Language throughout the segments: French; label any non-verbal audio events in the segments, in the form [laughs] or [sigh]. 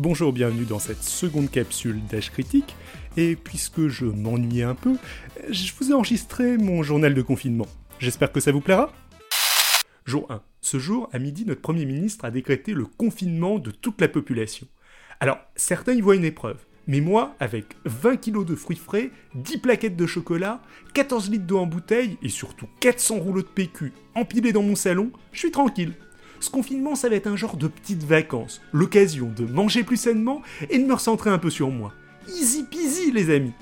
Bonjour, bienvenue dans cette seconde capsule d'âge critique. Et puisque je m'ennuyais un peu, je vous ai enregistré mon journal de confinement. J'espère que ça vous plaira. Jour 1. Ce jour, à midi, notre Premier ministre a décrété le confinement de toute la population. Alors, certains y voient une épreuve. Mais moi, avec 20 kilos de fruits frais, 10 plaquettes de chocolat, 14 litres d'eau en bouteille et surtout 400 rouleaux de PQ empilés dans mon salon, je suis tranquille. Ce confinement, ça va être un genre de petites vacances, l'occasion de manger plus sainement et de me recentrer un peu sur moi. Easy peasy, les amis.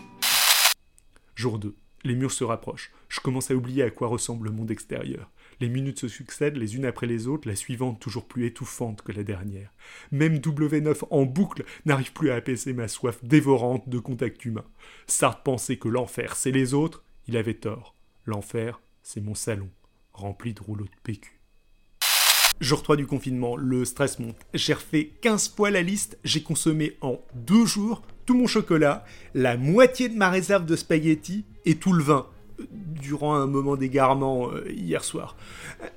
Jour 2. Les murs se rapprochent. Je commence à oublier à quoi ressemble le monde extérieur. Les minutes se succèdent les unes après les autres, la suivante toujours plus étouffante que la dernière. Même W9 en boucle n'arrive plus à apaiser ma soif dévorante de contact humain. Sartre pensait que l'enfer c'est les autres, il avait tort. L'enfer, c'est mon salon, rempli de rouleaux de PQ. Jour 3 du confinement, le stress monte. J'ai refait 15 fois la liste, j'ai consommé en deux jours tout mon chocolat, la moitié de ma réserve de spaghettis et tout le vin durant un moment d'égarement euh, hier soir.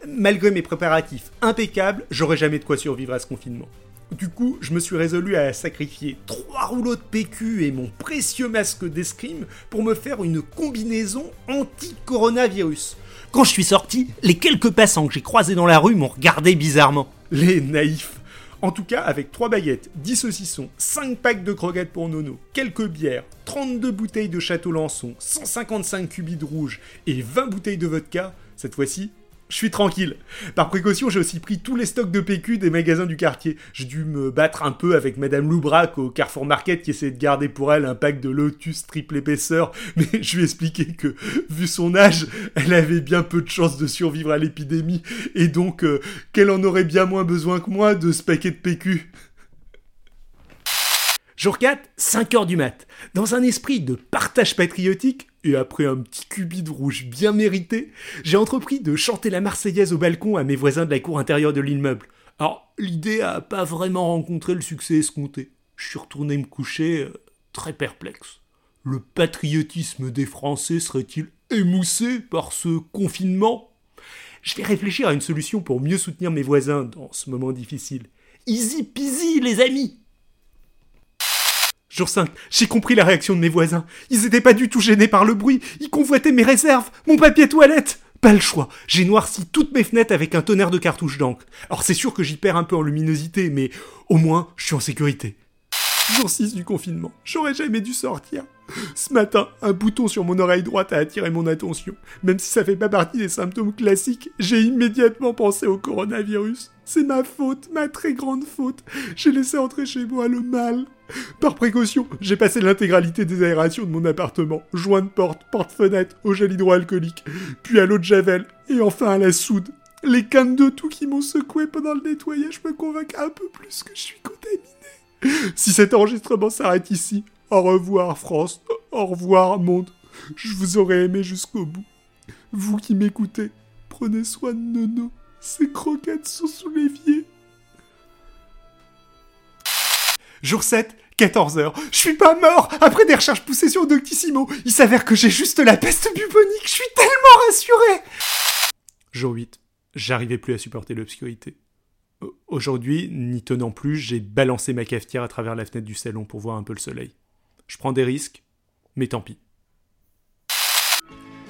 Malgré mes préparatifs impeccables, j'aurais jamais de quoi survivre à ce confinement. Du coup, je me suis résolu à sacrifier trois rouleaux de PQ et mon précieux masque d'escrime pour me faire une combinaison anti-coronavirus. Quand je suis sorti, les quelques passants que j'ai croisés dans la rue m'ont regardé bizarrement. Les naïfs. En tout cas, avec 3 baguettes, 10 saucissons, 5 packs de croquettes pour Nono, quelques bières, 32 bouteilles de Château Lançon, 155 cubis de rouge et 20 bouteilles de vodka, cette fois-ci, je suis tranquille. Par précaution, j'ai aussi pris tous les stocks de PQ des magasins du quartier. J'ai dû me battre un peu avec Madame Loubrac au Carrefour Market qui essayait de garder pour elle un pack de Lotus triple épaisseur, [laughs] mais je lui ai expliqué que, vu son âge, elle avait bien peu de chances de survivre à l'épidémie, et donc euh, qu'elle en aurait bien moins besoin que moi de ce paquet de PQ. Jour 4, 5 heures du mat. Dans un esprit de partage patriotique, et après un petit cubit de rouge bien mérité, j'ai entrepris de chanter la Marseillaise au balcon à mes voisins de la cour intérieure de l'immeuble. Alors, l'idée a pas vraiment rencontré le succès escompté. Je suis retourné me coucher euh, très perplexe. Le patriotisme des Français serait-il émoussé par ce confinement? Je vais réfléchir à une solution pour mieux soutenir mes voisins dans ce moment difficile. Easy peasy, les amis Jour 5, j'ai compris la réaction de mes voisins. Ils étaient pas du tout gênés par le bruit, ils convoitaient mes réserves, mon papier toilette. Pas le choix, j'ai noirci toutes mes fenêtres avec un tonnerre de cartouches d'encre. Alors c'est sûr que j'y perds un peu en luminosité, mais au moins je suis en sécurité. Jour 6 du confinement, j'aurais jamais dû sortir. Ce matin, un bouton sur mon oreille droite a attiré mon attention. Même si ça fait pas partie des symptômes classiques, j'ai immédiatement pensé au coronavirus. C'est ma faute, ma très grande faute. J'ai laissé entrer chez moi le mal. Par précaution, j'ai passé l'intégralité des aérations de mon appartement, joint de porte, porte-fenêtre, au gel hydroalcoolique, puis à l'eau de javel, et enfin à la soude. Les cannes de tout qui m'ont secoué pendant le nettoyage me convainquent un peu plus que je suis contaminé. Si cet enregistrement s'arrête ici, au revoir France, au revoir monde. Je vous aurais aimé jusqu'au bout. Vous qui m'écoutez, prenez soin de Nono. Ces croquettes sont sous l'évier. Jour 7, 14h. Je suis pas mort Après des recherches poussées sur Doctissimo, il s'avère que j'ai juste la peste bubonique. Je suis tellement rassuré Jour 8. J'arrivais plus à supporter l'obscurité. Aujourd'hui, n'y tenant plus, j'ai balancé ma cafetière à travers la fenêtre du salon pour voir un peu le soleil. Je prends des risques, mais tant pis.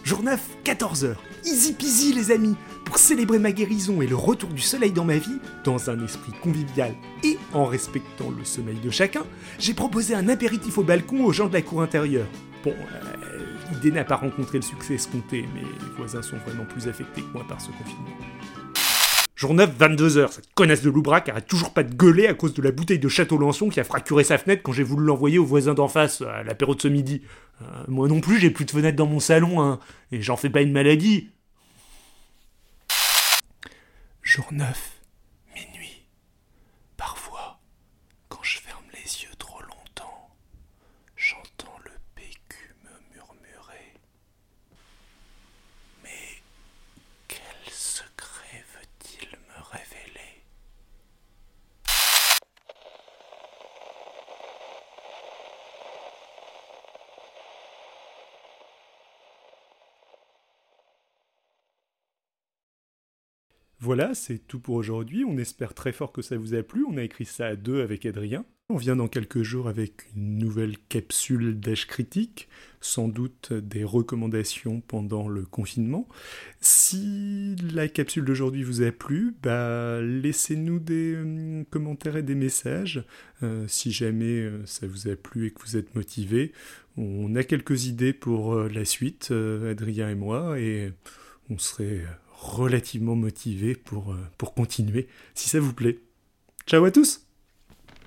Jour 9, 14h. Easy peasy les amis Pour célébrer ma guérison et le retour du soleil dans ma vie, dans un esprit convivial et en respectant le sommeil de chacun, j'ai proposé un apéritif au balcon aux gens de la cour intérieure. Bon, euh, l'idée n'a pas rencontré le succès escompté, mais les voisins sont vraiment plus affectés que moi par ce confinement. Jour 9, 22h, cette connasse de Loubrac arrête toujours pas de gueuler à cause de la bouteille de Château Lançon qui a fracturé sa fenêtre quand j'ai voulu l'envoyer au voisin d'en face à l'apéro de ce midi. Euh, moi non plus, j'ai plus de fenêtre dans mon salon, hein, et j'en fais pas une maladie. Jour 9, Voilà, c'est tout pour aujourd'hui. On espère très fort que ça vous a plu. On a écrit ça à deux avec Adrien. On vient dans quelques jours avec une nouvelle capsule d'âge critique, sans doute des recommandations pendant le confinement. Si la capsule d'aujourd'hui vous a plu, bah, laissez-nous des hum, commentaires et des messages. Euh, si jamais euh, ça vous a plu et que vous êtes motivé, on a quelques idées pour euh, la suite, Adrien et moi, et on serait relativement motivé pour, pour continuer, si ça vous plaît. Ciao à tous